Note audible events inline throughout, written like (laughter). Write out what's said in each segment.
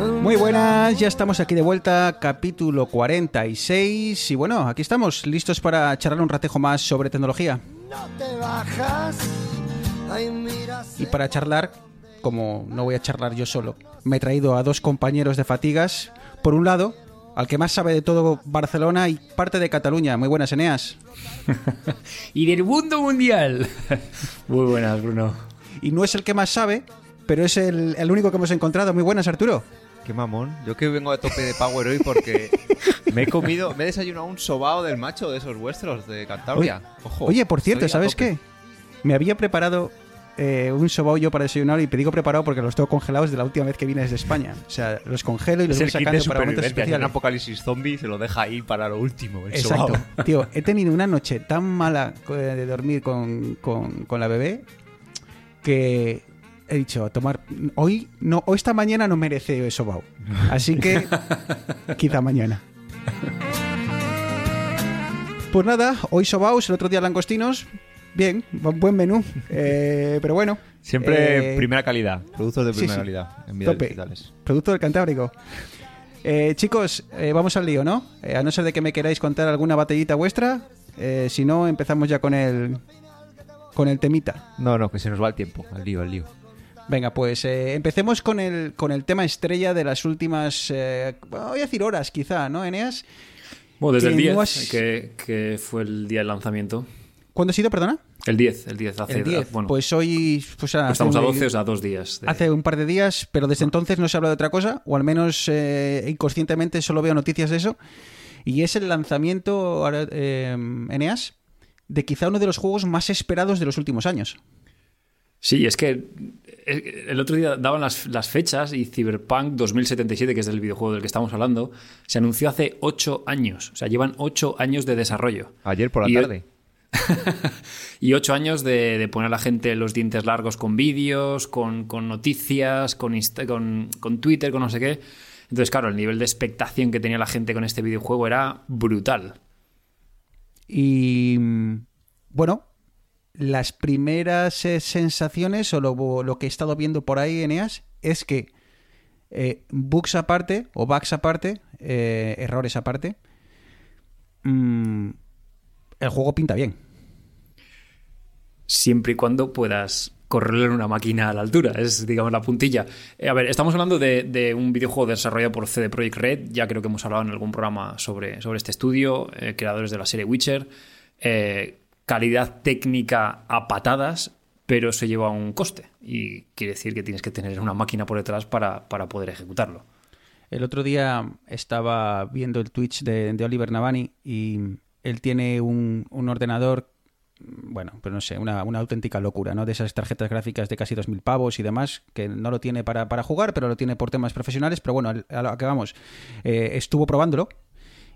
Muy buenas, ya estamos aquí de vuelta, capítulo 46. Y bueno, aquí estamos, listos para charlar un ratejo más sobre tecnología. Y para charlar, como no voy a charlar yo solo, me he traído a dos compañeros de fatigas. Por un lado, al que más sabe de todo Barcelona y parte de Cataluña. Muy buenas, Eneas. (laughs) y del mundo mundial. (laughs) Muy buenas, Bruno. Y no es el que más sabe, pero es el, el único que hemos encontrado. Muy buenas, Arturo. Qué mamón. Yo que vengo a tope de Power hoy porque (laughs) me he comido, me he desayunado un sobao del macho de esos vuestros de Cantabria. Ojo. Oye, por cierto, ¿sabes qué? Me había preparado eh, un sobao yo para desayunar y te digo preparado porque los tengo congelados de la última vez que vine desde España. O sea, los congelo y los Es voy sacando para momentos especiales. apocalipsis zombie se lo deja ahí para lo último. El Exacto. sobao. (laughs) Tío, he tenido una noche tan mala eh, de dormir con, con- con la bebé que he dicho, a tomar. Hoy, no, hoy esta mañana no merece eso, Bau. Así que (laughs) quizá mañana. Pues nada, hoy sobaos, el otro día langostinos. Bien, bu- buen menú. Eh, pero bueno. Siempre eh, primera calidad. Productos de primera sí. calidad en vidas Tope. digitales. Producto del Cantábrico. Eh, chicos, eh, vamos al lío, ¿no? Eh, a no ser de que me queráis contar alguna batallita vuestra. eh, si no, empezamos ya con el. con el temita. No, no, que se nos va el tiempo. Al lío, al lío. Venga, pues eh, empecemos con el, con el tema estrella de las últimas. eh, voy a decir horas, quizá, ¿no, Eneas? Bueno, desde Que el 10, no has- que, que fue el día del lanzamiento. ¿Cuándo ha sido, perdona? El 10, el 10. Hace, El 10. Bueno, pues hoy. Pues, hace estamos a un- 12, o sea, dos días. de- Hace un par de días, pero desde entonces no se habla de otra cosa, o al menos eh, inconscientemente solo veo noticias de eso. Y es el lanzamiento, eh, Eneas, de quizá uno de los juegos más esperados de los últimos años. Sí, es que eh, el otro día daban las, las fechas y Cyberpunk 2077, que es el videojuego del que estamos hablando, se anunció hace 8 años. O sea, llevan 8 años de desarrollo. Ayer por la Y- tarde. (laughs) Y ocho años de, de poner a la gente los dientes largos con vídeos, con, con noticias, con, Insta- con, con Twitter, con no sé qué. Entonces, claro, el nivel de expectación que tenía la gente con este videojuego era brutal. Y mm, bueno, las primeras eh, sensaciones o lo, lo que he estado viendo por ahí, Eneas, es que eh, bugs aparte, o bugs aparte, eh, errores aparte, mm, el juego pinta bien. Siempre y cuando puedas correrlo en una máquina a la altura, es digamos la puntilla. A ver, estamos hablando de, un videojuego desarrollado por CD Projekt Red, ya creo que hemos hablado en algún programa sobre, sobre este estudio, creadores de la serie Witcher, eh, calidad técnica a patadas, pero se lleva un coste y quiere decir que tienes que tener una máquina por detrás para, para poder ejecutarlo. El otro día estaba viendo el Twitch de, Oliver Navani y él tiene un, un ordenador, bueno, pues no sé, una, una auténtica locura, ¿no? De esas tarjetas gráficas de casi 2.000 pavos y demás, que no lo tiene para, para jugar, pero lo tiene por temas profesionales. Pero bueno, a lo que vamos, eh, estuvo probándolo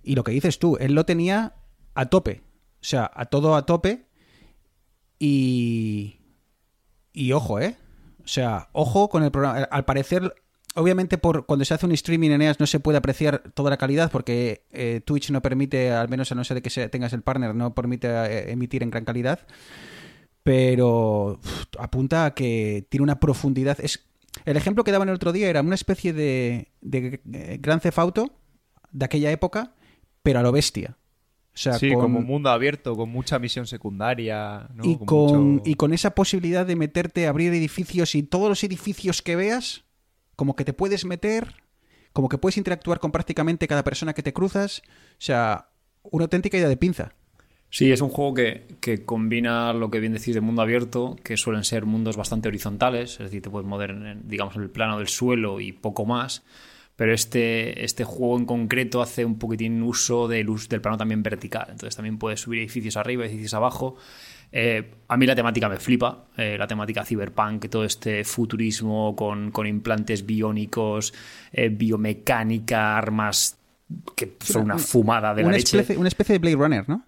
y lo que dices tú, él lo tenía a tope, o sea, a todo a tope y... Y ojo, ¿eh? O sea, ojo con el programa. Al parecer, obviamente, por cuando se hace un streaming en EAS no se puede apreciar toda la calidad porque eh, Twitch no permite, al menos a no ser de que se- tengas el partner, no permite eh, emitir en gran calidad. Pero apunta a que tiene una profundidad. Es, el ejemplo que daban el otro día era una especie de, de eh, Gran Theft Auto de aquella época, pero a lo bestia. O sea, sí, con- como mundo abierto, con mucha misión secundaria. ¿no? y, con, mucho- y con esa posibilidad de meterte, abrir edificios y todos los edificios que veas, como que te puedes meter, como que puedes interactuar con prácticamente cada persona que te cruzas. O sea, una auténtica idea de pinza. Sí, es un juego que, que combina lo que bien decís de mundo abierto, que suelen ser mundos bastante horizontales, es decir, te puedes mover, en, digamos, en el plano del suelo y poco más, pero este, este juego en concreto hace un poquitín uso del, us- del plano también vertical, entonces también puedes subir edificios arriba, edificios abajo. Eh, a mí la temática me flipa, eh, la temática cyberpunk, todo este futurismo con, con implantes biónicos, eh, biomecánica, armas que son una fumada de la una leche. especie, una especie de Blade Runner, ¿no?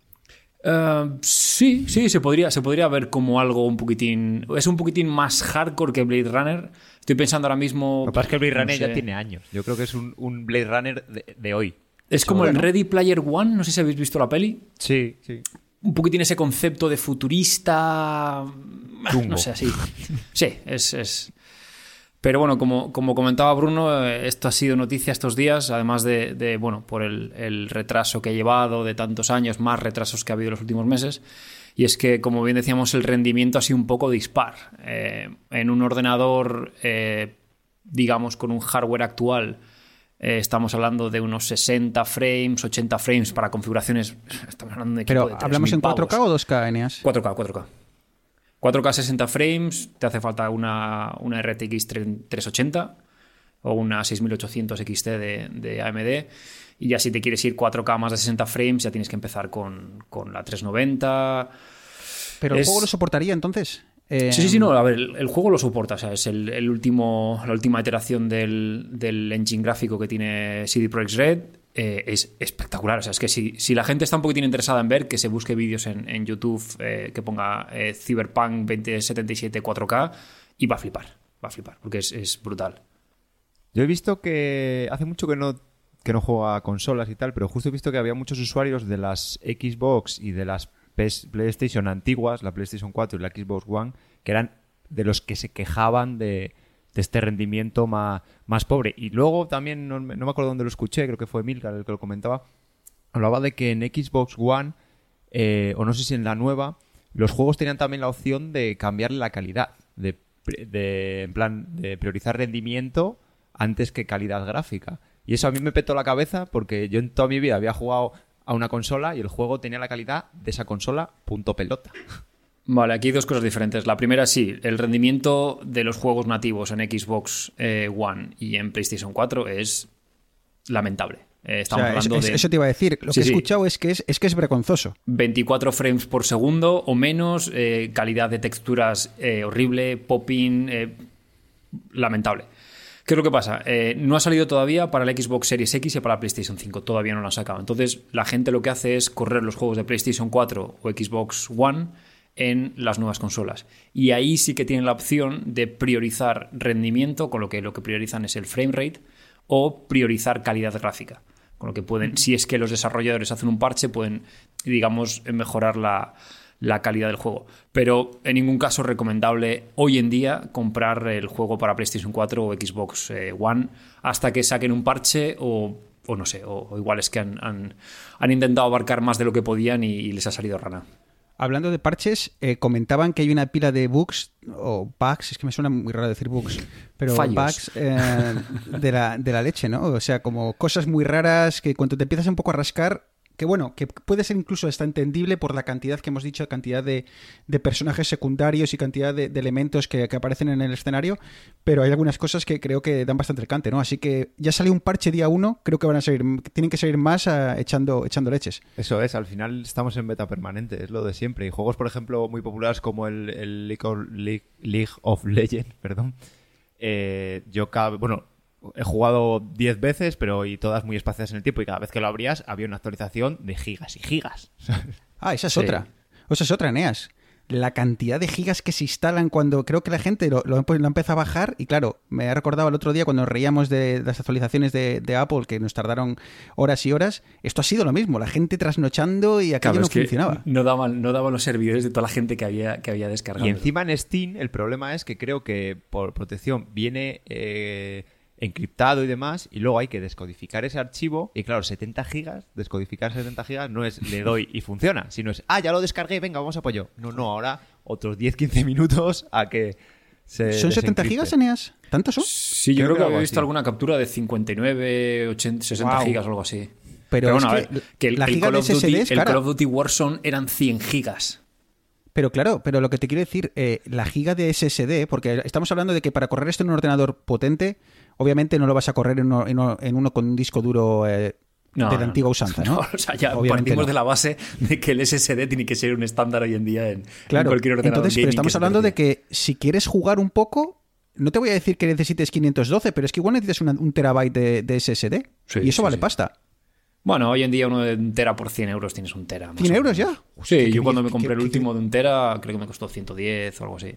Eh, sí, sí, se podría, se podría ver como algo un poquitín. Es un poquitín más hardcore que Blade Runner. Estoy pensando ahora mismo. Lo que pasa es que el Blade no Runner ya tiene años. Yo creo que es un, un Blade Runner de, de hoy. Es como el. Ready Player One, no sé si habéis visto la peli. Sí, sí. Un poquitín ese concepto de futurista. No sé, así. Sí, es. es- Pero bueno, como, como comentaba Bruno, eh, esto ha sido noticia estos días, además de, de, bueno, por el, el retraso que ha llevado de tantos años, más retrasos que ha habido en los últimos meses. Y es que, como bien decíamos, el rendimiento ha sido un poco dispar. Eh, en un ordenador, eh, digamos, con un hardware actual, eh, estamos hablando de unos 60 frames, 80 frames para configuraciones. (laughs) Estamos hablando de equipo Pero de hablamos 3.000 en pavos. 4K o 2K, Eneas. 4K, 4K. 4K 60 frames, te hace falta una, una RTX 380 o una 6800 XT de, de AMD. Y ya si te quieres ir 4K más de 60 frames, ya tienes que empezar con, con la 390. Pero el Es- juego lo soportaría entonces. Eh, Sí, sí, sí, no, a ver, el, el juego lo soporta, o sea, es el, el último, la última iteración del, del engine gráfico que tiene CD Projekt Red. Eh, es espectacular, o sea, es que si, si la gente está un poquitín interesada en ver, que se busque vídeos en, en YouTube, eh, que ponga eh, Cyberpunk 2077 4K y va a flipar, va a flipar, porque es, es brutal. Yo he visto que hace mucho que no, que no juego a consolas y tal, pero justo he visto que había muchos usuarios de las Xbox y de las PlayStation antiguas, la PlayStation 4 y la Xbox One, que eran de los que se quejaban de, de este rendimiento más, más pobre. Y luego también, no, me no me acuerdo dónde lo escuché, creo que fue Milcar el que lo comentaba, hablaba de que en Xbox One, eh, o no sé si en la nueva, los juegos tenían también la opción de cambiarle la calidad, de, de, en plan, de priorizar rendimiento antes que calidad gráfica. Y eso a mí me petó la cabeza porque yo en toda mi vida había jugado a una consola y el juego tenía la calidad de esa consola punto pelota. Vale, aquí hay dos cosas diferentes. La primera, sí, el rendimiento de los juegos nativos en Xbox eh, One y en PlayStation 4 es lamentable. Eh, o estamos sea, hablando es- de... Eso te iba a decir. Lo Sí, que he sí. escuchado es que es, es que es vergonzoso. 24 frames por segundo o menos, eh, calidad de texturas horrible, popping, lamentable. ¿Qué es lo que pasa? Eh, no ha salido todavía para la Xbox Series X y para la PlayStation 5, todavía no lo han sacado. Entonces, la gente lo que hace es correr los juegos de PlayStation 4 o Xbox One en las nuevas consolas. Y ahí sí que tienen la opción de priorizar rendimiento, con lo que lo que priorizan es el frame rate, o priorizar calidad gráfica. Con lo que pueden, si es que los desarrolladores hacen un parche, pueden, digamos, mejorar la, la calidad del juego. Pero en ningún caso es recomendable hoy en día comprar el juego para PlayStation 4 o Xbox eh, One hasta que saquen un parche o, o no sé, o, o igual es que han, han- han intentado abarcar más de lo que podían y, y les ha salido rana. Hablando de parches, eh, comentaban que hay una pila de bugs, o bugs, es que me suena muy raro decir bugs, pero Fallos. bugs eh, de, la, de la leche, ¿no? O sea, como cosas muy raras que cuando te empiezas un poco a rascar, que bueno, que puede ser incluso hasta entendible por la cantidad que hemos dicho, cantidad de, de personajes secundarios y cantidad de, de elementos que, que aparecen en el escenario, pero hay algunas cosas que creo que dan bastante el cante, ¿no? Así que ya salió un parche día uno, creo que van a salir, tienen que salir más ah, echando, echando leches. Eso es, al final estamos en beta permanente, es lo de siempre. Y juegos, por ejemplo, muy populares como el, el League, of, League- League of Legends, (laughs) perdón. eh, yo cada bueno, he jugado 10 veces, pero y todas muy espaciadas en el tiempo. Y cada vez que lo abrías, había una actualización de gigas y gigas. (laughs) Ah, esa es Sí. otra. O esa es otra, Eneas. La cantidad de gigas que se instalan cuando creo que la gente lo, lo, lo empieza a bajar. Y claro, me ha recordado el otro día cuando nos reíamos de, las actualizaciones de, de Apple que nos tardaron horas y horas. Esto ha sido lo mismo. La gente trasnochando y aquello Claro, no funcionaba. No daban, no daban los servidores de toda la gente que había, que había descargado. Y encima en Steam el problema es que creo que por protección viene eh, encriptado y demás y luego hay que descodificar ese archivo y claro, 70 gigas, descodificar 70 gigas no es le doy y funciona, sino es, ah, ya lo descargué, venga, vamos a apoyo. No, no, ahora otros 10-15 minutos a que se ¿Son 70 desencripte. gigas, Eneas? ¿Tantos son? Sí, yo Creo creo que había visto así. alguna captura de 59, 80, 60 Guau. gigas o algo así. Pero, bueno, a que ver, que el, la el Call de of Duty, el cara. Call of Duty Warzone eran 100 gigas. Pero claro, pero lo que te quiero decir, eh, la giga de SSD, porque estamos hablando de que para correr esto en un ordenador potente, obviamente no lo vas a correr en uno, en uno- en uno con un disco duro eh, No, de la antigua usanza, ¿no? (laughs) o sea, ya Obviamente partimos no. de la base de que el SSD tiene que ser un estándar hoy en día en, en Claro, cualquier ordenador. entonces, pero estamos hablando de que si quieres jugar un poco, no te voy a decir que necesites 512, pero es que igual necesitas una- un terabyte de, de SSD. Sí, y eso sí, vale sí. pasta. Bueno, hoy en día uno de un tera por 100 euros tienes un tera. más ¿100 o euros ya? Sí, yo cuando me compré qué- el qué- último de un tera, creo que me costó 110 o algo así.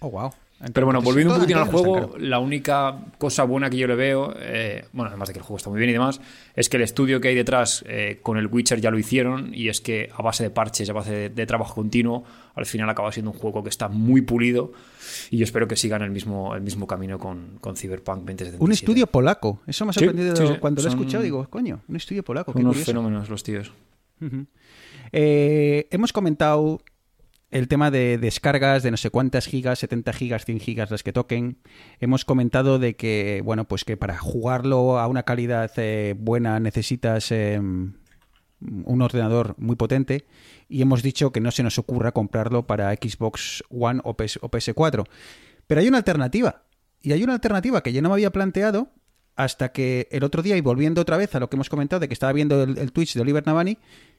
Oh, wow. Pero bueno, volviendo un poquitín al juego, la única cosa buena que yo le veo, eh, bueno, además de que el juego está muy bien y demás, es que el estudio que hay detrás eh, con el Witcher ya lo hicieron y es que a base de parches, a base de, de trabajo continuo, al final acaba siendo un juego que está muy pulido y yo espero que sigan el mismo, el mismo camino con, con Cyberpunk 2077. Un estudio polaco. Eso me ha sorprendido sí, sí. cuando lo he escuchado. Digo, coño, un estudio polaco. Qué Unos curioso. fenómenos los tíos. Eh, hemos comentado el tema de descargas de no sé cuántas gigas, 70 gigas, 100 gigas las que toquen. Hemos comentado de que, bueno, pues que para jugarlo a una calidad eh, buena necesitas eh, un ordenador muy potente y hemos dicho que no se nos ocurra comprarlo para Xbox One o, PS o PS4. Pero hay una alternativa. Y hay una alternativa que yo no me había planteado hasta que el otro día, y volviendo otra vez a lo que hemos comentado de que estaba viendo el, el Twitch de Oliver Navani,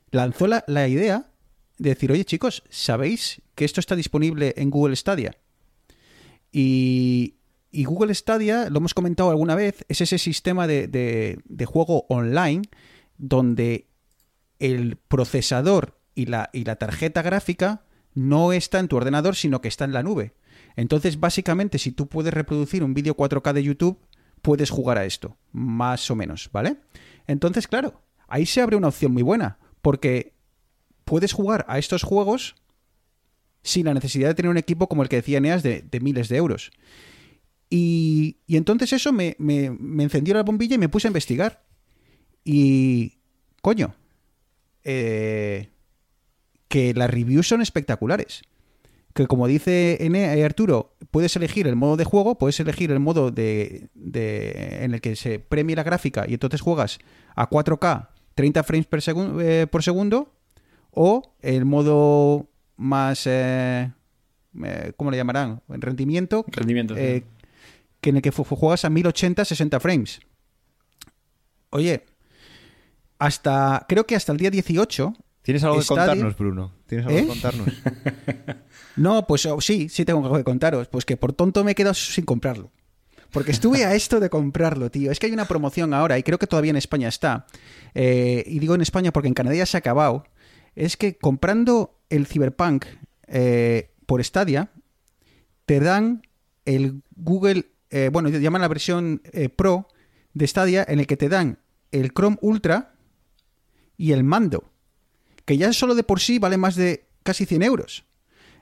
lanzó la, la idea de decir, oye chicos, ¿sabéis que esto está disponible en Google Stadia? Y, Google Stadia, lo hemos comentado alguna vez, es ese sistema de juego online donde el procesador y la, y la tarjeta gráfica no está en tu ordenador, sino que está en la nube. Entonces, básicamente, si tú puedes reproducir un vídeo 4K de YouTube, puedes jugar a esto, más o menos, ¿vale? Entonces, claro, ahí se abre una opción muy buena, porque puedes jugar a estos juegos sin la necesidad de tener un equipo como el que decía Eneas de, miles de euros. Y, y entonces eso me, encendió la bombilla y me puse a investigar. Y, coño, eh, que las reviews son espectaculares. Que como dice Ene- eh, Arturo, puedes elegir el modo de juego, puedes elegir el modo de, de- en el que se premie la gráfica y entonces juegas a 4K 30 frames eh, por segundo o el modo más, eh, eh, ¿cómo le llamarán? En rendimiento, Rendimiento. sí. eh, que en el que juegas a 1080 60 frames. Oye, hasta creo que hasta el día 18 ¿Tienes algo que contarnos, Bruno? ¿Tienes algo ¿Eh? que contarnos? (laughs) No, pues oh, sí, sí tengo algo que contaros. Pues que por tonto me he quedado sin comprarlo. Porque estuve a esto de comprarlo, tío. Es que hay una promoción ahora, y creo que todavía en España está. eh, y digo en España porque en Canadá ya se ha acabado. Es que comprando el Cyberpunk eh, por Stadia, te dan el Google, eh, bueno, llaman la versión eh, Pro de Stadia, en el que te dan el Chrome Ultra y el mando. Que ya solo de por sí vale más de casi 100 euros.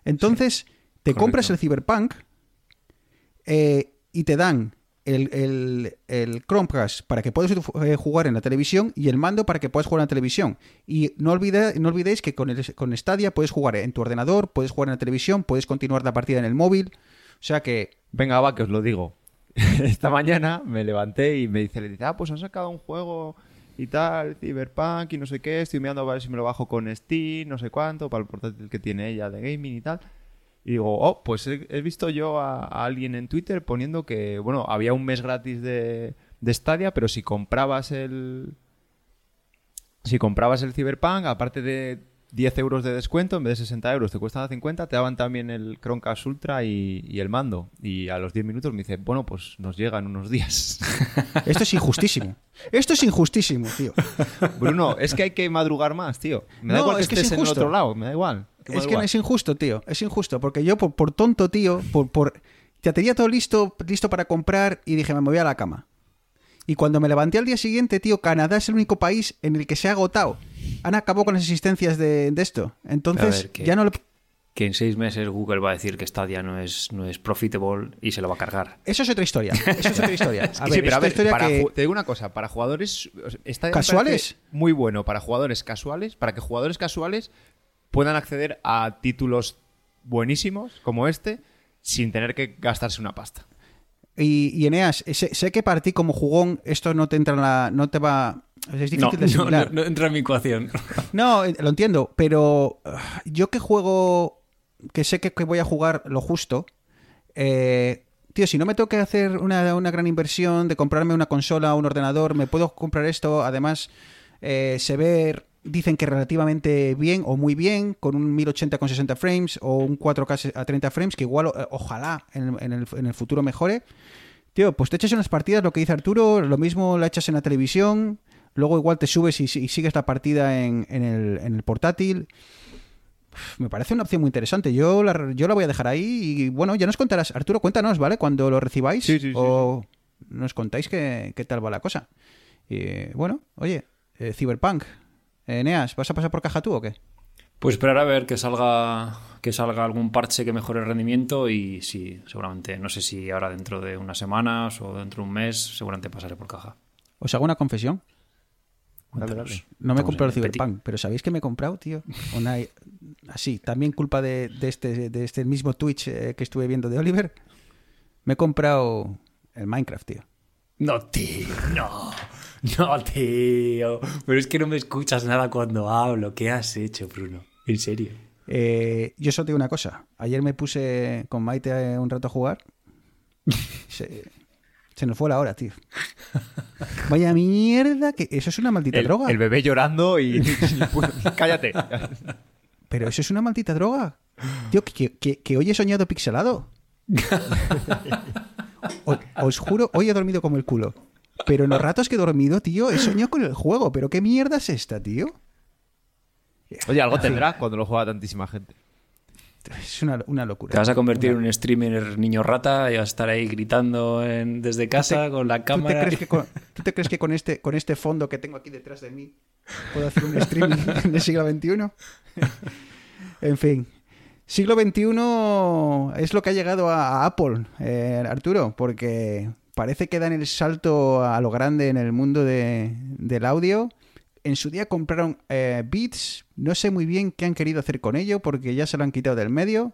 Entonces, te correcto. compras el Cyberpunk y te dan el, el, el Chromecast para que puedas eh, jugar en la televisión y el mando para que puedas jugar en la televisión. Y no, olvide- no olvidéis que con, el, con Stadia puedes jugar en tu ordenador, puedes jugar en la televisión, puedes continuar la partida en el móvil. O sea que, Venga, va, que os lo digo. (laughs) Esta mañana me levanté y me dice, le dice, ah, pues han sacado un juego y tal, Cyberpunk y no sé qué, estoy mirando a ver si me lo bajo con Steam, no sé cuánto, para el portátil que tiene ella de gaming y tal. Y digo, oh, pues he, he visto yo a, a alguien en Twitter poniendo que, bueno, había un mes gratis de, de Stadia, pero si comprabas el... Si comprabas el Cyberpunk, aparte de 10 euros de descuento, en vez de 60 euros te cuestan 50, te daban también el Chromecast Ultra y, y el mando. Y a los 10 minutos me dice, bueno, pues nos llegan unos días. (laughs) esto es injustísimo. esto es injustísimo, tío. Bruno, es que hay que madrugar más, tío. Me da No, igual que es que es en el otro lado, me da igual. Me da Es que igual. es injusto, tío. Es injusto. Porque yo, por, por tonto, tío, por, por. Ya tenía todo listo, listo para comprar y dije, me voy a la cama. Y cuando me levanté al día siguiente, tío, Canadá es el único país en el que se ha agotado. Han acabado con las existencias de, de esto. Entonces, A ver, que- ya no lo. Que en seis meses Google va a decir que Stadia no es, no es profitable y se lo va a cargar. Eso es otra historia. (laughs) Eso es otra historia. A Sí, ver, pero a ver, para que- te digo una cosa, para jugadores me ¿Casuales? muy bueno para jugadores casuales, para que jugadores casuales puedan acceder a títulos buenísimos como este sin tener que gastarse una pasta. Y, y Eneas, sé, sé que para ti como jugón esto no te entra en la. No te va. Es difícil No, de no, no, no entra en mi ecuación. No, eh, lo entiendo, pero ah, yo que juego, que sé que, que voy a jugar lo justo, eh, tío, si no me tengo que hacer una, una gran inversión de comprarme una consola o un ordenador, me puedo comprar esto, además eh, se ve, dicen que relativamente bien o muy bien, con un 1080 con 60 frames o un 4K a 30 frames, que igual, eh, ojalá en, el- en el, en el futuro mejore. Tío, pues te echas unas partidas, lo que dice Arturo, lo mismo la echas en la televisión, luego igual te subes y, y sigues la partida en, en, el, en el portátil. Uf, Me parece una opción muy interesante. Yo la, yo la voy a dejar ahí y bueno, ya nos contarás. Arturo, cuéntanos, ¿vale? Cuando lo recibáis. Sí, sí, sí, o nos contáis qué, qué tal va la cosa. Y bueno, oye, eh, Cyberpunk. Eh, Neas, ¿vas a pasar por caja tú o qué? Pues esperar a ver que salga que salga algún parche que mejore el rendimiento y sí, seguramente, no sé si ahora dentro de unas semanas o dentro de un mes, seguramente pasaré por caja. Os hago una confesión. Dale, dale. No me he comprado el Cyberpunk, pero ¿sabéis que me he comprado, tío? Una, así, también culpa de, de este, de este mismo Twitch eh, que estuve viendo de Oliver. Me he comprado el Minecraft, tío. No, tío, no. (laughs) No, tío. Pero es que no me escuchas nada cuando hablo. ¿Qué has hecho, Bruno? En serio. Eh, yo solo te digo una cosa. Ayer me puse con Maite un rato a jugar. (laughs) Se, se nos fue la hora, tío. Vaya mierda, que eso es una maldita El, droga. el bebé llorando y... (laughs) Cállate. Pero eso es una maldita droga. Tío, que, que- que hoy he soñado pixelado. O- os juro, hoy he dormido como el culo. Pero en los ratos que he dormido, tío, he soñado con el juego. ¿Pero qué mierda es esta, tío? Oye, algo tendrá cuando lo juega tantísima gente. Es una, una locura. Te vas a convertir en un streamer niño rata y vas a estar ahí gritando en- desde casa con la ¿Tú te cámara. crees que con, (laughs) tú te crees que con este, con este fondo que tengo aquí detrás de mí puedo hacer un streaming (laughs) del siglo XXI? (laughs) en fin. Siglo XXI es lo que ha llegado a, a Apple, eh, Arturo, porque parece que dan el salto a lo grande en el mundo de- del audio. En su día compraron eh, Beats, no sé muy bien qué han querido hacer con ello porque ya se lo han quitado del medio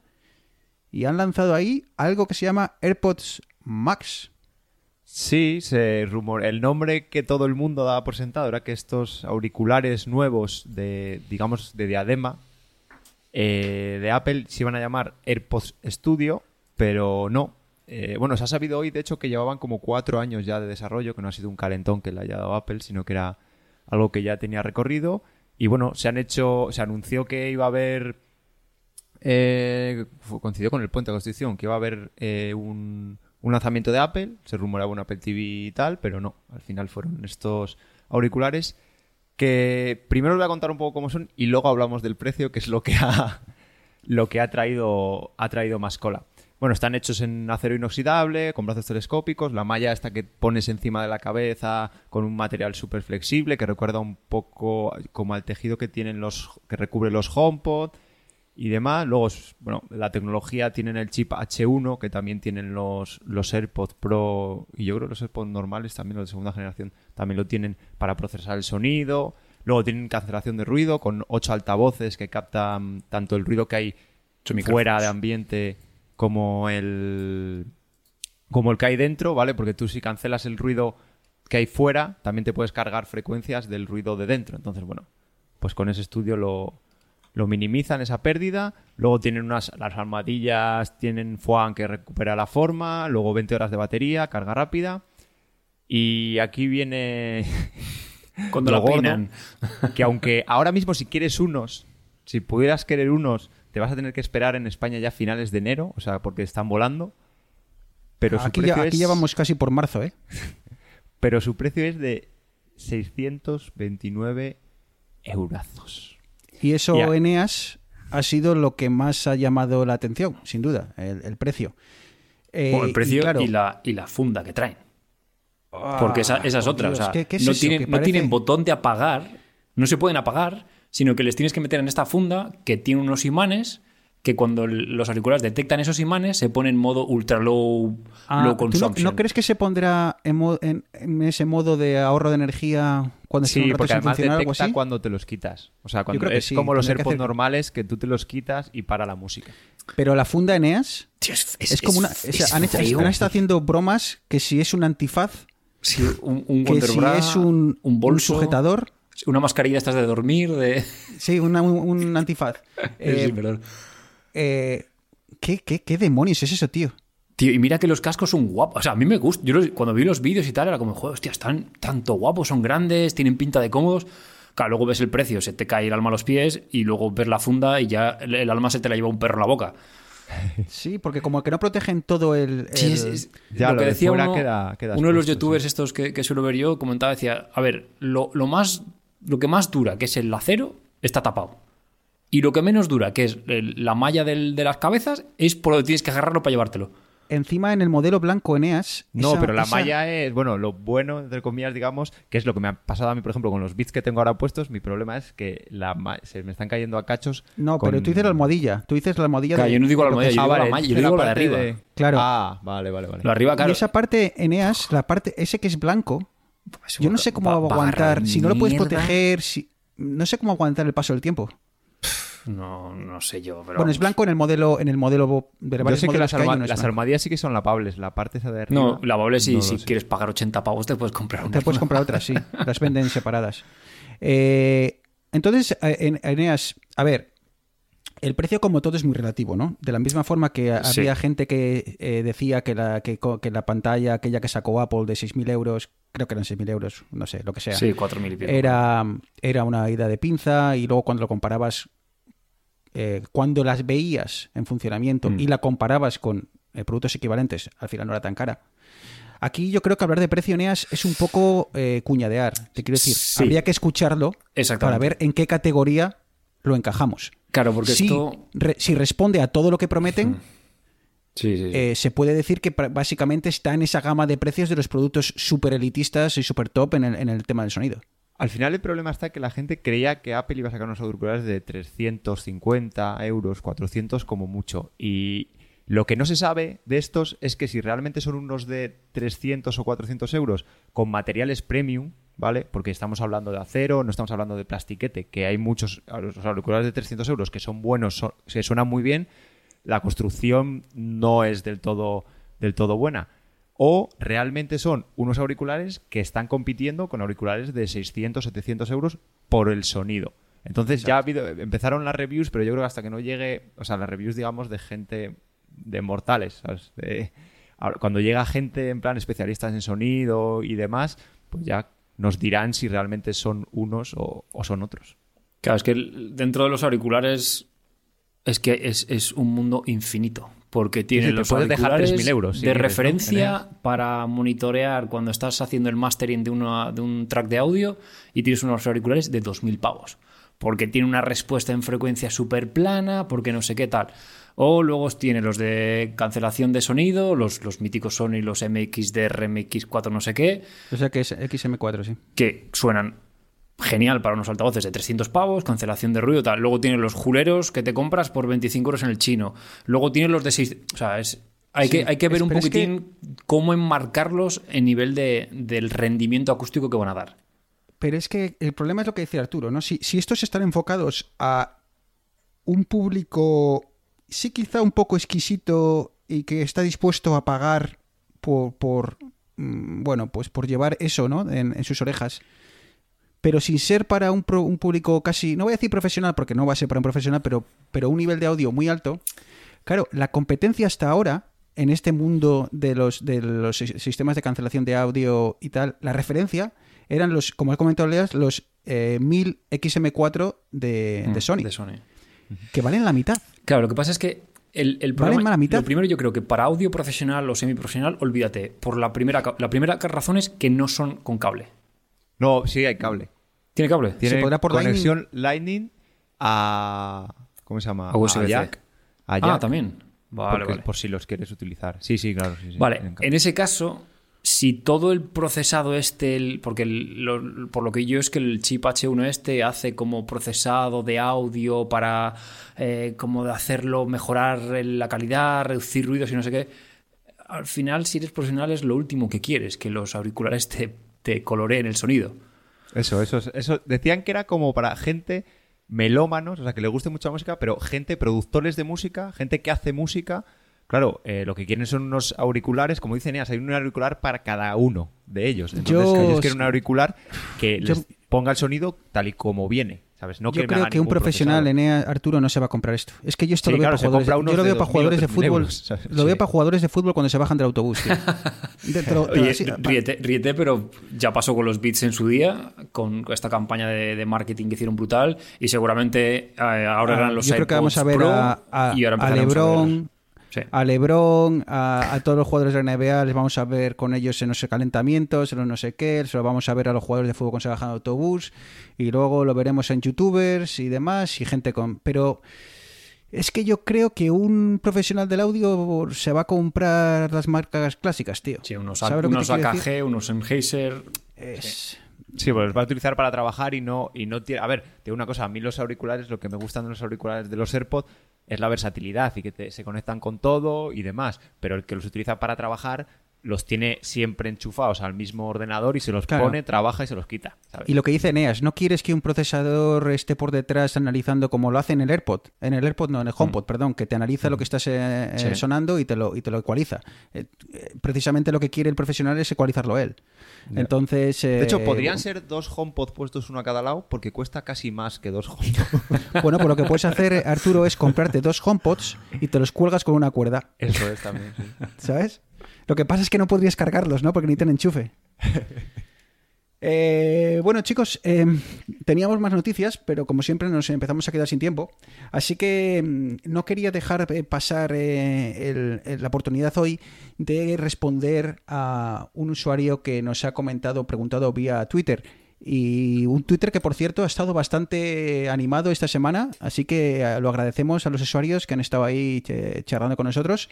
y han lanzado ahí algo que se llama AirPods Max. Sí, se rumor... el nombre que todo el mundo daba por sentado era que estos auriculares nuevos de, digamos, de diadema eh, de Apple se iban a llamar AirPods Studio, pero no. Eh, bueno, se ha sabido hoy, de hecho, que llevaban como cuatro años ya de desarrollo, que no ha sido un calentón que le haya dado Apple, sino que era algo que ya tenía recorrido. Y bueno, se han hecho, se anunció que iba a haber eh, coincidió con el puente de Constitución, que iba a haber eh, un, un lanzamiento de Apple, se rumoraba un Apple TV y tal, pero no, al final fueron estos auriculares que primero os voy a contar un poco cómo son y luego hablamos del precio, que es lo que ha, (laughs) lo que ha traído, ha traído más cola. Bueno, están hechos en acero inoxidable, con brazos telescópicos, la malla esta que pones encima de la cabeza con un material súper flexible que recuerda un poco como al tejido que tienen los que recubre los HomePod y demás. Luego, bueno, la tecnología tienen el chip H1 que también tienen los, los AirPods Pro y yo creo que los AirPods normales también los de segunda generación también lo tienen para procesar el sonido. Luego tienen cancelación de ruido con ocho altavoces que captan tanto el ruido que hay fuera de ambiente como el como el que hay dentro, ¿vale? Porque tú si cancelas el ruido que hay fuera, también te puedes cargar frecuencias del ruido de dentro. Entonces, bueno, pues con ese estudio lo, lo minimizan esa pérdida. Luego tienen unas las armadillas, tienen FUAN que recupera la forma, luego 20 horas de batería, carga rápida. Y aquí viene (laughs) Cuando lo gordo, peinan. que aunque ahora mismo si quieres unos, si pudieras querer unos, te vas a tener que esperar en España ya a finales de enero, o sea, porque están volando. Pero su Aquí, precio ya, aquí es, ya vamos casi por marzo, ¿eh? (laughs) pero su precio es de 629 eurazos. Y eso. Eneas, ha sido lo que más ha llamado la atención, sin duda, el, el precio. Eh, Bueno, el precio y, claro, la, y la funda que traen. ah, Porque esa, esa es por otra. Dios, o sea, ¿qué- qué es no, eso? tienen, Que no parece- tienen botón de apagar, no se pueden apagar, sino que les tienes que meter en esta funda que tiene unos imanes que cuando los auriculares detectan esos imanes se ponen en modo ultra low, Ah, low ¿tú no, consumption. no crees que se pondrá en, mo- en- en ese modo de ahorro de energía cuando un Sí, rato porque además o algo detecta así? cuando te los quitas. O sea, cuando creo que es sí, como los AirPods hacer- normales que tú te los quitas y para la música. Pero la funda Eneas Tío, es, es, como una... es- o sea, es han, hecho- feo. han estado haciendo bromas que si es un antifaz, Sí, un, un que si es un, un bolso, sujetador, una mascarilla estas de dormir, de... sí, una- un, un antifaz. (laughs) Eh, Sí, perdón. eh, ¿qué, qué, qué demonios es eso, tío? Tío, y mira que los cascos son guapos. O sea, a mí me gusta. Yo los- cuando vi los vídeos y tal, era como, joder, hostia, están tanto guapos, son grandes, tienen pinta de cómodos. Claro, luego ves el precio, se te cae el alma a los pies y luego ves la funda y ya el, el alma se te la lleva un perro en la boca. (laughs) Sí, porque como que no protegen todo el... Sí, es- es- Ya, lo lo que de decía uno, queda- queda uno de los youtubers estos que, que suelo ver yo comentaba, decía, a ver, lo, lo más, lo que más dura, que es el acero, está tapado. Y lo que menos dura, que es el- la malla del- de las cabezas, es por donde tienes que agarrarlo para llevártelo. Encima en el modelo blanco Eneas... No, esa- pero la esa- malla es, bueno, lo bueno, entre comillas, digamos, que es lo que me ha pasado a mí, por ejemplo, con los bits que tengo ahora puestos, mi problema es que la ma- se me están cayendo a cachos. No, con- pero tú dices la almohadilla. Tú dices la almohadilla Claro, de- yo no digo la lo que almohadilla, yo Ah, digo vale, la malla, yo digo la de arriba. Claro. Ah, vale, vale, vale. Lo arriba, claro. Y esa parte Eneas, la parte, ese que es blanco, yo no sé cómo va a aguantar, si no lo puedes mierda. proteger, si... no sé cómo aguantar el paso del tiempo. No, no sé yo, pero... Bueno, es blanco en el modelo, en el modelo de Yo sé que las, hay, alma- uno es las blanco. almohadillas sí que son lavables, la parte esa de arriba. No, lavable si, no lo si sé. quieres pagar 80 pavos te puedes comprar una. Te puedes comprar otras, sí. (laughs) Las venden separadas. Eh, entonces, eh, en Eneas, a ver, el precio como todo es muy relativo, ¿no? De la misma forma que Sí. había gente que eh, decía que la, que, la pantalla aquella que sacó Apple de 6.000 euros, creo que eran 6.000 euros, no sé, lo que sea, Sí, 4.000 y pico. era, era una ida de pinza y luego cuando lo comparabas, eh, cuando las veías en funcionamiento Mm. y la comparabas con eh, productos equivalentes, al final no era tan cara. Aquí yo creo que hablar de precio Eneas es un poco cuñadear. Te quiero decir, Sí. habría que escucharlo para ver en qué categoría lo encajamos. Claro, porque si, esto... re- si responde a todo lo que prometen, Sí, sí, sí. eh, se puede decir que básicamente está en esa gama de precios de los productos super elitistas y super top en el, en el tema del sonido. Al final el problema está que la gente creía que Apple iba a sacar unos auriculares de 350 euros, 400 como mucho. Y lo que no se sabe de estos es que si realmente son unos de 300 o 400 euros con materiales premium, ¿vale? Porque estamos hablando de acero, no estamos hablando de plastiquete, que hay muchos los auriculares de 300 euros que son buenos, son- se suenan muy bien, la construcción no es del todo, del todo buena. O realmente son unos auriculares que están compitiendo con auriculares de 600, 700 euros por el sonido. Entonces ya ha habido, empezaron las reviews, pero yo creo que hasta que no llegue, o sea, las reviews, digamos, de gente, de mortales, ¿sabes? De- ahora, cuando llega gente en plan especialistas en sonido y demás, pues ya nos dirán si realmente son unos o, o son otros. Claro, es que dentro de los auriculares es que es, es un mundo infinito. Porque tienen Sí, los puedes dejar auriculares 3.000 euros, si de quieres, ¿no? referencia para monitorear cuando estás haciendo el mastering de, una- de un track de audio y tienes unos auriculares de 2.000 pavos. Porque tiene una respuesta en frecuencia súper plana, porque no sé qué tal. O luego tiene los de cancelación de sonido, los, los míticos Sony, los MXDR, MX4, no sé qué, O sea que es XM4, sí. que suenan genial para unos altavoces de 300 pavos, cancelación de ruido, tal. Luego tienes los juleros que te compras por 25 euros en el chino. Luego tienes los de 6... O sea, es... Hay, Sí, que, hay que ver un pero es que- poquitín cómo enmarcarlos en nivel de, del rendimiento acústico que van a dar. Pero es que el problema es lo que decía Arturo, ¿no? Si, si estos están enfocados a un público, sí quizá un poco exquisito y que está dispuesto a pagar por, por mm, bueno, pues por llevar eso, ¿no? En, en sus orejas. Pero sin ser para un, pro- un público casi, no voy a decir profesional porque no va a ser para un profesional, pero, pero un nivel de audio muy alto. Claro, la competencia hasta ahora en este mundo de los, de los sis- sistemas de cancelación de audio y tal, la referencia eran los, como he comentado los eh, 1000 XM4 de, de Sony, Mm, De Sony. Que valen la mitad. Claro, lo que pasa es que el, el Valen problema, más la mitad. lo primero yo creo que para audio profesional o semiprofesional, olvídate. Por la primera, la primera razón es que no son con cable. No, sí hay cable. ¿Tiene cable? Tiene podrá por conexión Lightning, a... ¿Cómo se llama? A USB-C. jack. A Ah, jack, también. Vale, porque- vale. Por si los quieres utilizar. Sí, sí, claro. sí, sí, Vale, en ese caso, si todo el procesado este, porque por lo que yo es que el chip H1 este hace como procesado de audio para eh, como de hacerlo mejorar la calidad, reducir ruidos y no sé qué, al final si eres profesional es lo último que quieres, que los auriculares te, te coloreen el sonido. Eso, eso, eso. Decían que era como para gente melómanos, o sea, que le guste mucha música, pero gente, productores de música, gente que hace música. Claro, eh, lo que quieren son unos auriculares, como dicen ellas, hay un auricular para cada uno de ellos. Entonces, Yo- ellos quieren un auricular que Yo- les ponga el sonido tal y como viene, ¿sabes? No Yo creo que un profesional. Enea Arturo, no se va a comprar esto. Es que yo esto Sí, lo veo claro, para jugadores. de- Yo lo de veo para 2.000 jugadores de 3.000 fútbol. (laughs) Lo veo para jugadores de fútbol cuando se bajan del autobús. Oye, va- ríete, ríete, pero ya pasó con los Beats en su día, con esta campaña de, de marketing que hicieron brutal, y seguramente eh, ahora Ah, eran los yo creo que vamos a ver Pro, a, a- y ahora a LeBron, Sí. A LeBron, a, a todos los jugadores de la NBA, les vamos a ver con ellos en los calentamientos, en los no sé qué, se lo vamos a ver a los jugadores de fútbol con se bajan de autobús y luego lo veremos en youtubers y demás y gente con... Pero es que yo creo que un profesional del audio se va a comprar las marcas clásicas, tío. Sí, unos, ¿Sabes lo que unos? AKG, unos Sennheiser. Es... Sí, pues los va a utilizar para trabajar y no, y no tiene. A ver, te digo una cosa, a mí los auriculares, lo que me gustan de los auriculares de los AirPods es la versatilidad y que te- se conectan con todo y demás. Pero el que los utiliza para trabajar los tiene siempre enchufados al mismo ordenador y se los Claro. pone, trabaja y se los quita. ¿sabes? Y lo que dice Eneas, no quieres que un procesador esté por detrás analizando como lo hace en el AirPod, en el AirPod no, en el HomePod, perdón, que te analiza lo que estás eh, eh, Sí. sonando y te lo y te lo ecualiza. Eh, eh, precisamente lo que quiere el profesional es ecualizarlo él. Entonces, De hecho, eh, podrían ser dos HomePod puestos uno a cada lado porque cuesta casi más que dos HomePod. (laughs) Bueno, pues lo que puedes hacer, Arturo, es comprarte dos HomePods y te los cuelgas con una cuerda, Eso es también. sí. ¿sabes? Lo que pasa es que no podrías cargarlos, ¿no? Porque necesitan enchufe. (laughs) Eh, bueno, chicos, eh, teníamos más noticias, pero como siempre nos empezamos a quedar sin tiempo. Así que mm, no quería dejar eh, pasar eh, el- el- la oportunidad hoy de responder a un usuario que nos ha comentado, preguntado vía Twitter. Y un Twitter que, por cierto, ha estado bastante animado esta semana. Así que lo agradecemos a los usuarios que han estado ahí charlando con nosotros.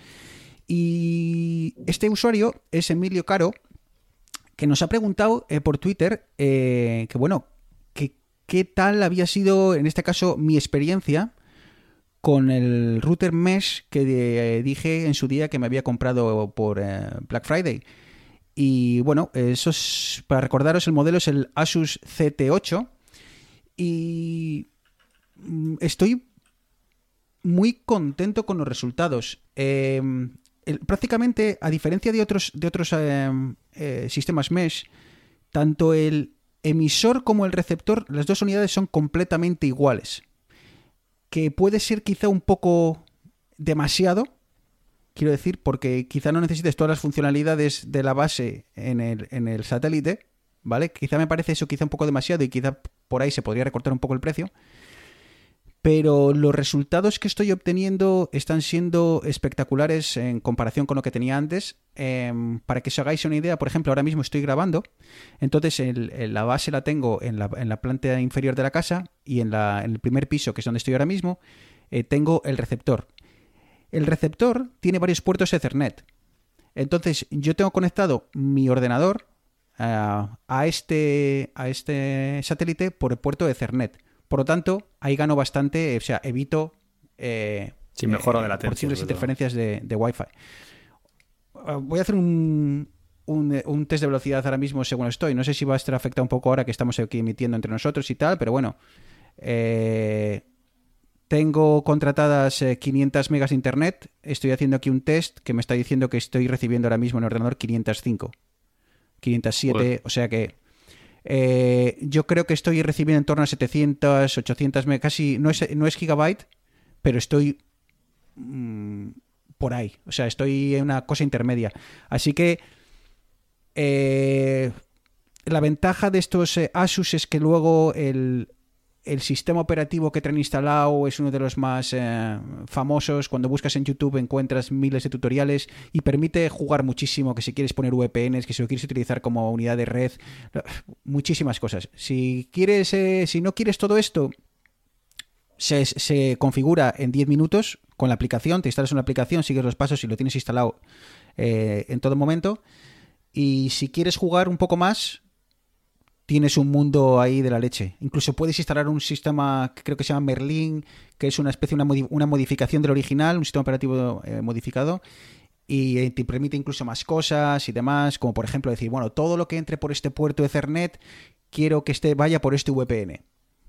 Y este usuario es Emilio Caro, que nos ha preguntado eh, por Twitter eh, que, bueno, que qué tal había sido, en este caso, mi experiencia con el router mesh que eh, dije en su día que me había comprado por Black Friday. Y bueno, eso es, para recordaros, el modelo es el Asus CT8 y mm, estoy muy contento con los resultados. Eh, prácticamente, a diferencia de otros, de otros eh, eh, sistemas mesh, tanto el emisor como el receptor, las dos unidades son completamente iguales. Que puede ser quizá un poco demasiado, quiero decir, porque quizá no necesites todas las funcionalidades de la base en el, en el satélite, ¿vale? Quizá me parece eso quizá un poco demasiado y quizá por ahí se podría recortar un poco el precio pero los resultados que estoy obteniendo están siendo espectaculares en comparación con lo que tenía antes. Em, para que os hagáis una idea, por ejemplo, ahora mismo estoy grabando, entonces la base la tengo en la, planta inferior de la casa y en, el primer piso, que es donde estoy ahora mismo, eh, tengo el receptor. El receptor tiene varios puertos Ethernet. Entonces, yo tengo conectado mi ordenador a, a este, a este satélite por el puerto Ethernet. Por lo tanto, ahí gano bastante, o sea, evito eh, Sí, mejora de latencia, sobre todo. interferencias de, de Wi-Fi. Ah, Voy a hacer un, un, eh, un test de velocidad ahora mismo según estoy. No sé si va a estar afectado un poco ahora que estamos aquí emitiendo entre nosotros y tal, pero bueno. Eh, tengo contratadas eh, 500 megas de internet. Estoy haciendo aquí un test que me está diciendo que estoy recibiendo ahora mismo en el ordenador 505. 507, Joder. o sea que eh, yo creo que estoy recibiendo en torno a 700, 800 megas, casi no es, no es gigabyte, pero estoy mm, por ahí, o sea, estoy en una cosa intermedia. Así que eh, la ventaja de estos eh, Asus es que luego el, el sistema operativo que traen instalado es uno de los más eh, famosos. Cuando buscas en YouTube encuentras miles de tutoriales y permite jugar muchísimo, que si quieres poner VPNs, que si lo quieres utilizar como unidad de red, muchísimas cosas. Si quieres, eh, si no quieres todo esto, se, se configura en 10 minutos con la aplicación, te instalas una aplicación, sigues los pasos y lo tienes instalado eh, en todo momento. Y si quieres jugar un poco más, tienes un mundo ahí de la leche. Incluso puedes instalar un sistema que creo que se llama Merlin, que es una especie, una, una modificación del original, un sistema operativo eh, modificado. Y eh, te permite incluso más cosas y demás, como por ejemplo decir, bueno, todo lo que entre por este puerto Ethernet, quiero que esté, vaya por este VPN,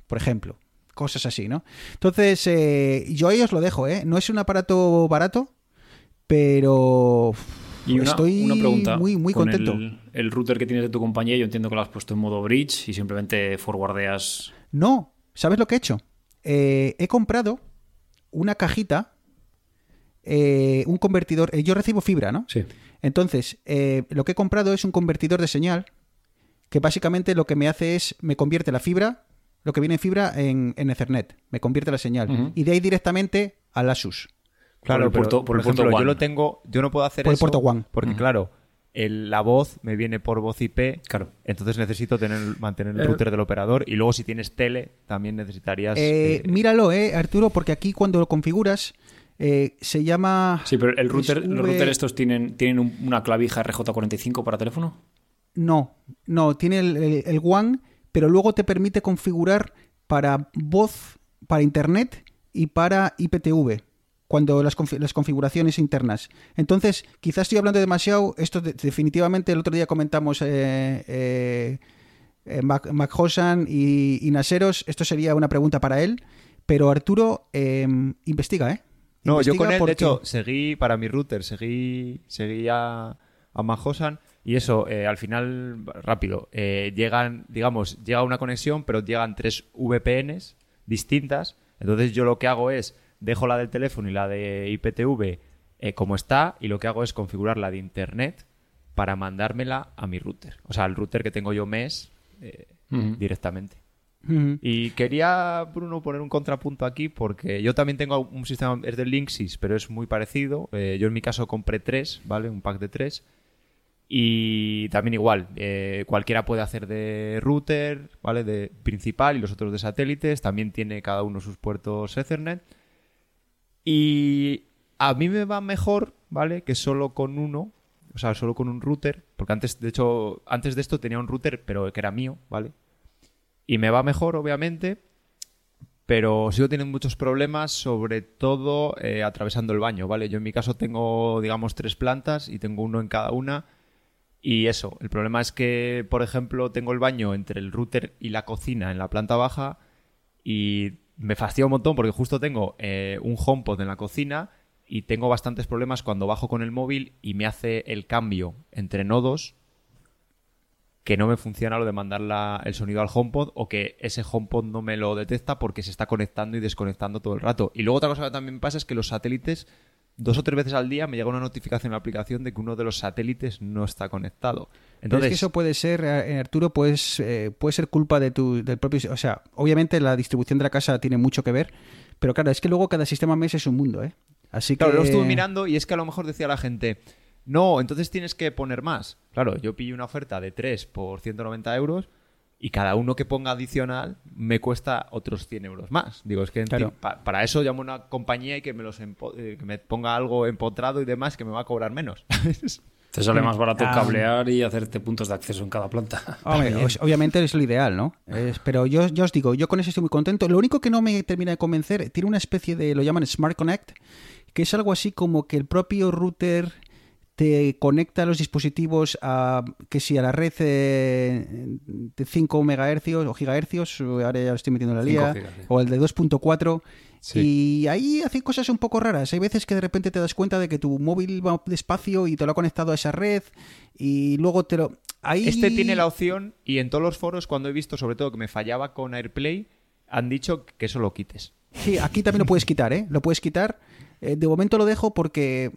por ejemplo. Cosas así, ¿no? Entonces, eh, yo ahí os lo dejo, ¿eh? No es un aparato barato, pero Y una, estoy una pregunta. muy, muy Con contento. El, el router que tienes de tu compañía, yo entiendo que lo has puesto en modo bridge y simplemente forwardeas. No, ¿sabes lo que he hecho? Eh, he comprado una cajita, eh, un convertidor. eh, yo recibo fibra, ¿no? Sí. Entonces, lo que he comprado es un convertidor de señal que básicamente lo que me hace es, me convierte la fibra, lo que viene en fibra, en, en Ethernet. Me convierte la señal. Y de ahí directamente al Asus. Claro, por el pero, puerto, por el ejemplo, puerto yo lo tengo, yo no puedo hacer Por el eso puerto WAN. porque claro, el- la voz me viene por voz IP, Claro. entonces necesito tener, mantener el Eh, router del operador y luego si tienes tele también necesitarías. Eh, eh, míralo, eh, Arturo, porque aquí cuando lo configuras eh, se llama... Sí, pero el router, los routers estos tienen, tienen un- una clavija RJ45 para teléfono. No, no, tiene el, el, el WAN, pero luego te permite configurar para voz, para internet y para IPTV, cuando las, las configuraciones internas. Entonces, quizás estoy hablando demasiado, esto de- definitivamente el otro día comentamos eh, eh, eh, Mac, Mac y, y Naseros, esto sería una pregunta para él, pero Arturo, eh, investiga, ¿eh? No, yo con él, porque- de hecho, seguí para mi router, seguí, seguí a, a y eso, eh, al final, rápido, llegan, digamos, llega una conexión, pero llegan tres VPNs distintas. Entonces yo lo que hago es, dejo la del teléfono y la de IPTV eh, como está y lo que hago es configurar la de internet para mandármela a mi router. O sea, al router que tengo yo mes eh, directamente. Y quería, Bruno, poner un contrapunto aquí porque yo también tengo un sistema, es de Linksys, pero es muy parecido. Eh, yo en mi caso compré tres, ¿vale? Un pack de tres. Y también igual, eh, cualquiera puede hacer de router, ¿vale? De principal y los otros de satélites. También tiene cada uno sus puertos Ethernet. Y a mí me va mejor, ¿vale? Que solo con uno, o sea, solo con un router. Porque antes, de hecho, antes de esto tenía un router, pero que era mío, ¿vale? Y me va mejor, obviamente, pero sigo teniendo muchos problemas, sobre todo eh, atravesando el baño, ¿vale? Yo en mi caso tengo, digamos, tres plantas y tengo uno en cada una. Y eso, el problema es que, por ejemplo, tengo el baño entre el router y la cocina en la planta baja y me fastidia un montón porque justo tengo eh, un HomePod en la cocina y tengo bastantes problemas cuando bajo con el móvil y me hace el cambio entre nodos que no me funciona lo de mandar el sonido al HomePod o que ese HomePod no me lo detecta porque se está conectando y desconectando todo el rato. Y luego otra cosa que también pasa es que los satélites, dos o tres veces al día me llega una notificación en la aplicación de que uno de los satélites no está conectado. Entonces, es que eso puede ser, eh, Arturo, pues, eh, puede ser culpa de tu, del propio... O sea, obviamente la distribución de la casa tiene mucho que ver, pero claro, es que luego cada sistema mes es un mundo, ¿eh? Así que... Claro, lo estuve mirando y es que a lo mejor decía la gente, no, entonces tienes que poner más. Claro, yo pillo una oferta de 3 por 190 euros y cada uno que ponga adicional me cuesta otros 100 euros más. Digo, es que en Claro. pa- para eso llamo a una compañía y que me, los empo- eh, que me ponga algo empotrado y demás que me va a cobrar menos. (laughs) Te sale más barato Ah. cablear y hacerte puntos de acceso en cada planta. (laughs) Hombre, obviamente es lo ideal, ¿no? Es- pero yo, yo os digo, yo con eso estoy muy contento. Lo único que no me termina de convencer, tiene una especie de, lo llaman Smart Connect, que es algo así como que el propio router te conecta los dispositivos a que si a la red eh, de 5 megahercios o gigahercios, ahora ya lo estoy metiendo en la 5 liga, gigas, sí. o el de 2.4 Sí. y ahí hace cosas un poco raras. Hay veces que de repente te das cuenta de que tu móvil va despacio y te lo ha conectado a esa red y luego te lo... Ahí... Este tiene la opción y en todos los foros cuando he visto sobre todo que me fallaba con AirPlay han dicho que eso lo quites. Sí, aquí también lo puedes quitar, ¿eh? Lo puedes quitar. Eh, de momento lo dejo porque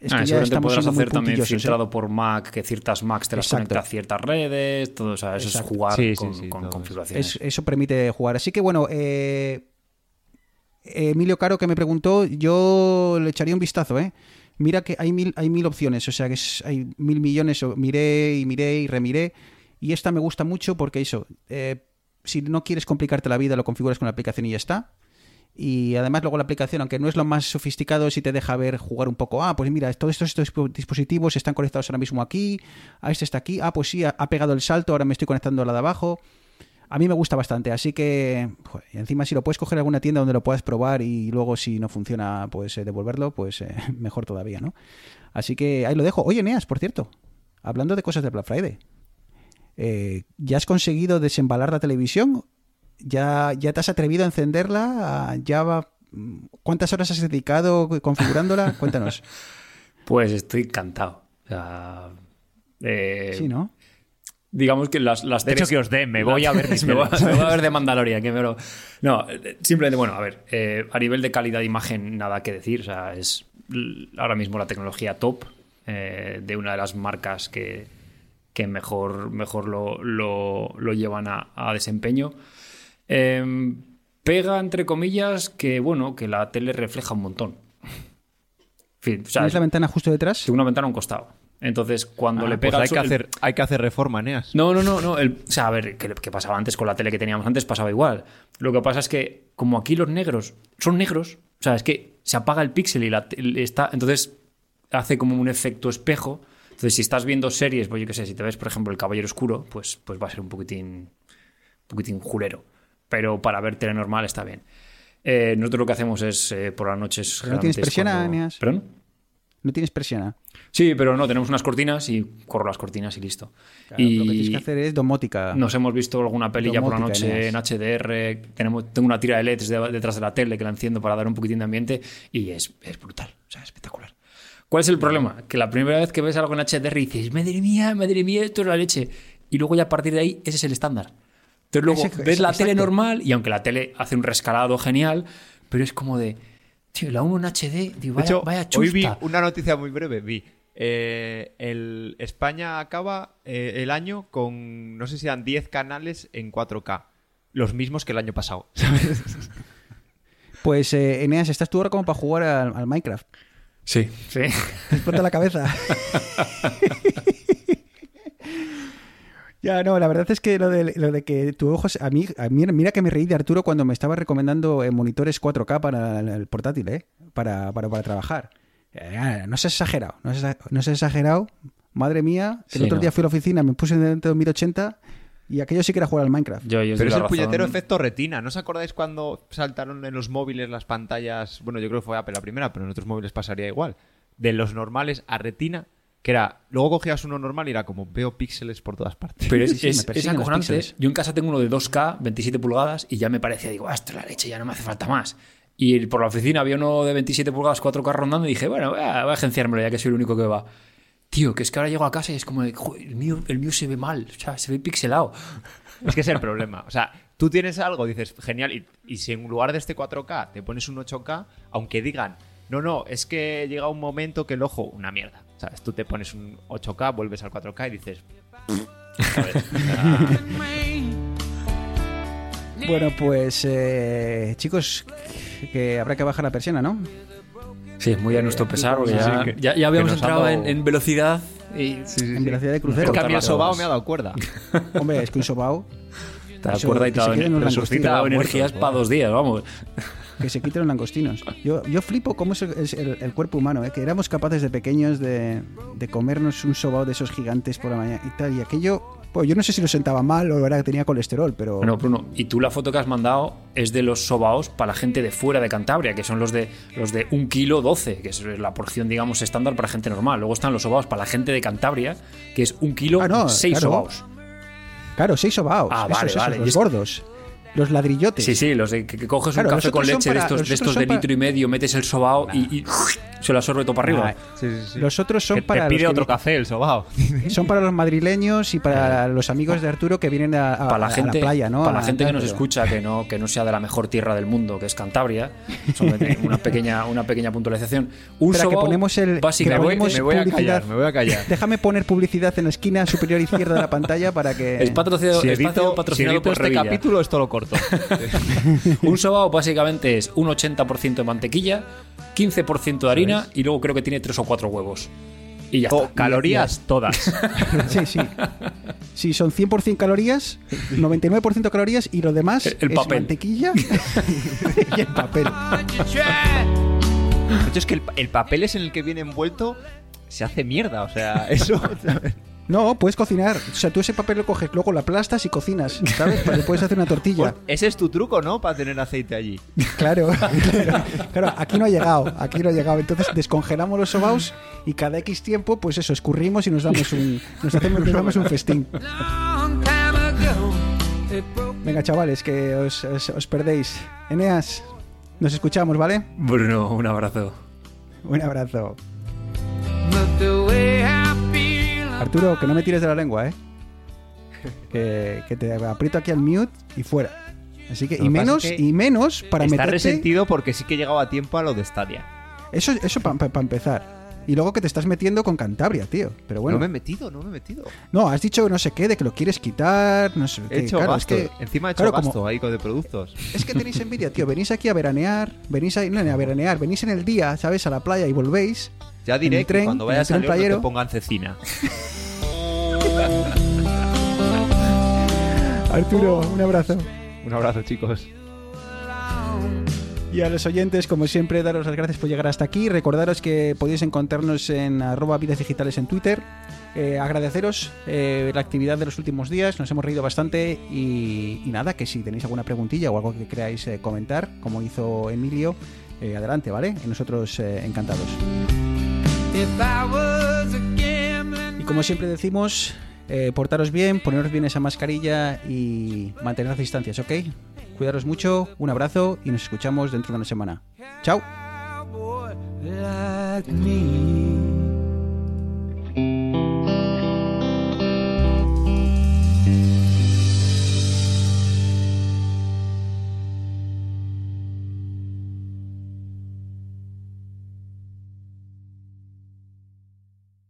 es que Ah, ya seguramente estamos podrás hacer también ¿eh? filtrado por Mac, que ciertas Macs te las Exacto. conecta a ciertas redes, todo, o sea, eso Exacto. es jugar Sí, con, sí, configuraciones. Es- eso permite jugar. Así que bueno, eh, Emilio Caro que me preguntó, yo le echaría un vistazo, ¿eh? Mira que hay mil, hay mil opciones, o sea que es- hay mil millones, miré y miré y remiré, y esta me gusta mucho porque eso, eh, si no quieres complicarte la vida, lo configuras con la aplicación y ya está. Y además luego la aplicación, aunque no es lo más sofisticado, sí te deja ver, jugar un poco. Ah, pues mira, todos estos, dispositivos están conectados ahora mismo aquí. Ah, este está aquí. Ah, pues sí, ha, pegado el salto, ahora me estoy conectando a la de abajo. A mí me gusta bastante, así que encima si lo puedes coger alguna tienda donde lo puedas probar y luego si no funciona, pues eh, devolverlo, pues eh, (laughs) mejor todavía, ¿no? Así que ahí lo dejo. Oye, Neas, por cierto, hablando de cosas de Black Friday, eh, ¿ya has conseguido desembalar la televisión? ¿Ya, ¿Ya te has atrevido a encenderla? ¿Ya va- ¿Cuántas horas has dedicado configurándola? (laughs) Cuéntanos. Pues estoy encantado. O sea, eh, Sí, ¿no? digamos que las, las De tres- hecho, que os dé, me voy a ver (laughs) me, voy, tele. (laughs) me voy a ver de Mandalorian. Que me lo- No, simplemente, bueno, a ver, eh, a nivel de calidad de imagen, nada que decir. O sea, es ahora mismo la tecnología top eh, de una de las marcas que, que mejor, mejor lo, lo- lo llevan a, a desempeño. Eh, pega, entre comillas, que bueno, que la tele refleja un montón. fin, o sea, ¿Tienes la ventana justo detrás? tengo una ventana a un costado. Entonces, cuando Ah, le pues pega hay, que el- hacer, hay que hacer reforma, Neas. No, no, no, no. el- o sea, a ver, ¿qué, qué pasaba antes con la tele que teníamos antes? Pasaba igual. Lo que pasa es que, como aquí los negros son negros, o sea, es que se apaga el píxel y la tele está. Entonces hace como un efecto espejo. Entonces, si estás viendo series, pues yo qué sé, si te ves, por ejemplo, El Caballero Oscuro, pues, pues va a ser un poquitín. Un poquitín julero. Pero para ver tele normal está bien. Eh, nosotros lo que hacemos es eh, por las noches. Pero no tienes persiana, cuando-. ¿Perdón? No tienes persiana. Sí, pero no, tenemos unas cortinas y corro las cortinas y listo. Claro, y Lo que tienes que hacer es domótica. nos hemos visto alguna peli ya por la noche en. HDR. Tenemos, tengo una tira de LEDs de- detrás de la tele que la enciendo para dar un poquitín de ambiente y es, es brutal, o sea, espectacular. ¿Cuál es el problema? Que la primera vez que ves algo en HDR dices, madre mía, madre mía, esto es la leche. Y luego ya a partir de ahí, ese es el estándar. Entonces luego Ese- ves la exacto. tele normal y aunque la tele hace un rescalado genial, pero es como de, tío, la 1 en HD, digo, De vaya, hecho, vaya hoy vi chusta. una noticia muy breve. Vi eh, el España acaba eh, el año con, no sé si eran 10 canales en 4K. Los mismos que el año pasado. ¿sabes? (laughs) Pues, eh, Eneas, estás tú ahora como para jugar al, al Minecraft. Sí, sí. Te explota la cabeza. (laughs) Ya, no, la verdad es que lo de, lo de que tu ojos. A mí, a mí, mira que me reí de Arturo cuando me estaba recomendando eh, monitores 4K para el, portátil, ¿eh? Para, para, para trabajar. Eh, no seas exagerado, no seas, no seas exagerado. Madre mía, el Sí, otro no. día fui a la oficina, me puse delante de 1080 y aquello sí que era jugar al Minecraft. Yo, yo os Pero es el puñetero razón. efecto retina. ¿No os acordáis cuando saltaron en los móviles las pantallas? Bueno, yo creo que fue Apple la primera, pero en otros móviles pasaría igual. De los normales a retina, que era. Luego cogías uno normal y era como veo píxeles por todas partes. Pero es, Sí, es- es acojonante. Yo en casa tengo uno de 2K, 27 pulgadas, y ya me parecía, digo, "Ah, esto es la leche, ya no me hace falta más. Y por la oficina había uno de 27 pulgadas, 4K rondando, y dije, bueno, voy a, voy a agenciármelo ya que soy el único que va. Tío, que es que ahora llego a casa y es como, de, "Joder, el mío, el mío se ve mal, o sea, se ve pixelado. Es que es el problema. O sea, tú tienes algo, dices, genial, y, y si en lugar de este 4K te pones un 8K, aunque digan, no, no, es que llega un momento que el ojo, una mierda. ¿Sabes? Tú te pones un 8K, vuelves al 4K y dices. Bueno, pues eh, chicos, que habrá que bajar la persiana, ¿no? Sí, muy a nuestro pesar, porque Sí, ya, sí, que- ya- ya habíamos entrado han en, dado- en velocidad y En velocidad de es crucero. que a mí el sobao me ha dado cuerda. (laughs) Hombre, es que un sobao te Eso, acuerdas y te langostinos. energías para dos días, vamos. Que se quiten los langostinos. Yo, yo flipo cómo es el, es el- el cuerpo humano, ¿eh? que éramos capaces de pequeños de, de comernos un sobao de esos gigantes por la mañana y tal. Y aquello, pues yo no sé si lo sentaba mal o era que tenía colesterol, pero Bueno, Bruno, y tú la foto que has mandado es de los sobaos para la gente de fuera de Cantabria, que son los de los de un kilo 12, que es la porción, digamos, estándar para gente normal. Luego están los sobaos para la gente de Cantabria, que es un kilo Ah, no, 6 claro. sobaos. claro, seis sobaos. Ah, vale, esos, vale. Los gordos. Los ladrillotes. Sí, sí, los de que, que coges Claro, un café con leche de estos, de, estos para- litro y medio, metes el sobao y, y se lo absorbe todo para arriba. Sí, sí, sí. Los otros son Que para te pide los otro café el sobao. (laughs) Son para los madrileños y para los amigos de Arturo que vienen a, a- para la a gente, playa, ¿no? para la A- gente que nos escucha que no, que no sea de la mejor tierra del mundo, que es Cantabria, (laughs) una pequeña, una pequeña puntualización. Un que ponemos el- que básicamente, me voy a callar, me voy a callar. Déjame poner publicidad en la esquina superior izquierda de la pantalla para que... es patrocinado, Si edito, si patrocinado edito por este Revilla. capítulo, esto lo corto. (laughs) Un sobao básicamente es un 80% de mantequilla, 15% de harina y luego creo que tiene 3 o 4 huevos. Y ya O está. calorías todas. (laughs) Sí, sí. Sí, son 100% calorías, 99% calorías y lo demás El- el es papel. mantequilla (laughs) y el papel. De hecho, es que el, el papel es en el que viene envuelto se hace mierda. O sea, eso. No, puedes cocinar. O sea, tú ese papel lo coges, luego lo aplastas y cocinas, ¿sabes? Para que puedes hacer una tortilla. (laughs) Ese es tu truco, ¿no? Para tener aceite allí. Claro, (laughs) claro, claro, aquí no ha llegado, aquí no ha llegado. Entonces descongelamos los sobaos y cada X tiempo, pues eso, escurrimos y nos damos un, nos hacemos, nos damos un festín. Venga, chavales, que os, os- os perdéis. Eneas, nos escuchamos, ¿vale? Bruno, un abrazo. Un abrazo. Arturo, que no me tires de la lengua, ¿eh? (laughs) Que, que te aprieto aquí al mute y fuera. Así que, y menos, que y menos para Está meterte... resentido porque sí que llegaba a tiempo a lo de Stadia. Eso, eso para empezar. Y luego que te estás metiendo con Cantabria, tío. Pero bueno. No me he metido, no me he metido. No, has dicho no sé qué, de que lo quieres quitar, no sé He qué. hecho Claro, gasto. es que, Encima he hecho claro, como- gasto ahí con de productos. Es que tenéis envidia, tío. (laughs) Venís aquí a veranear, venís ahí, no, a veranear, venís en el día, ¿sabes? A la playa y volvéis. Ya diré tren, que cuando vayas a tren León no playero. te pongan cecina. (laughs) Arturo, un abrazo. Un abrazo, chicos. Y a los oyentes, como siempre, daros las gracias por llegar hasta aquí. Recordaros que podéis encontrarnos en arroba vidas digitales en Twitter. Eh, agradeceros eh, la actividad de los últimos días, nos hemos reído bastante y, y nada, que si tenéis alguna preguntilla o algo que queráis eh, comentar, como hizo Emilio, eh, adelante, ¿vale? Y nosotros eh, encantados. Y como siempre decimos, eh, portaros bien, poneros bien esa mascarilla y mantener las distancias, ¿ok? Cuidaros mucho, un abrazo y nos escuchamos dentro de una semana. ¡Chao!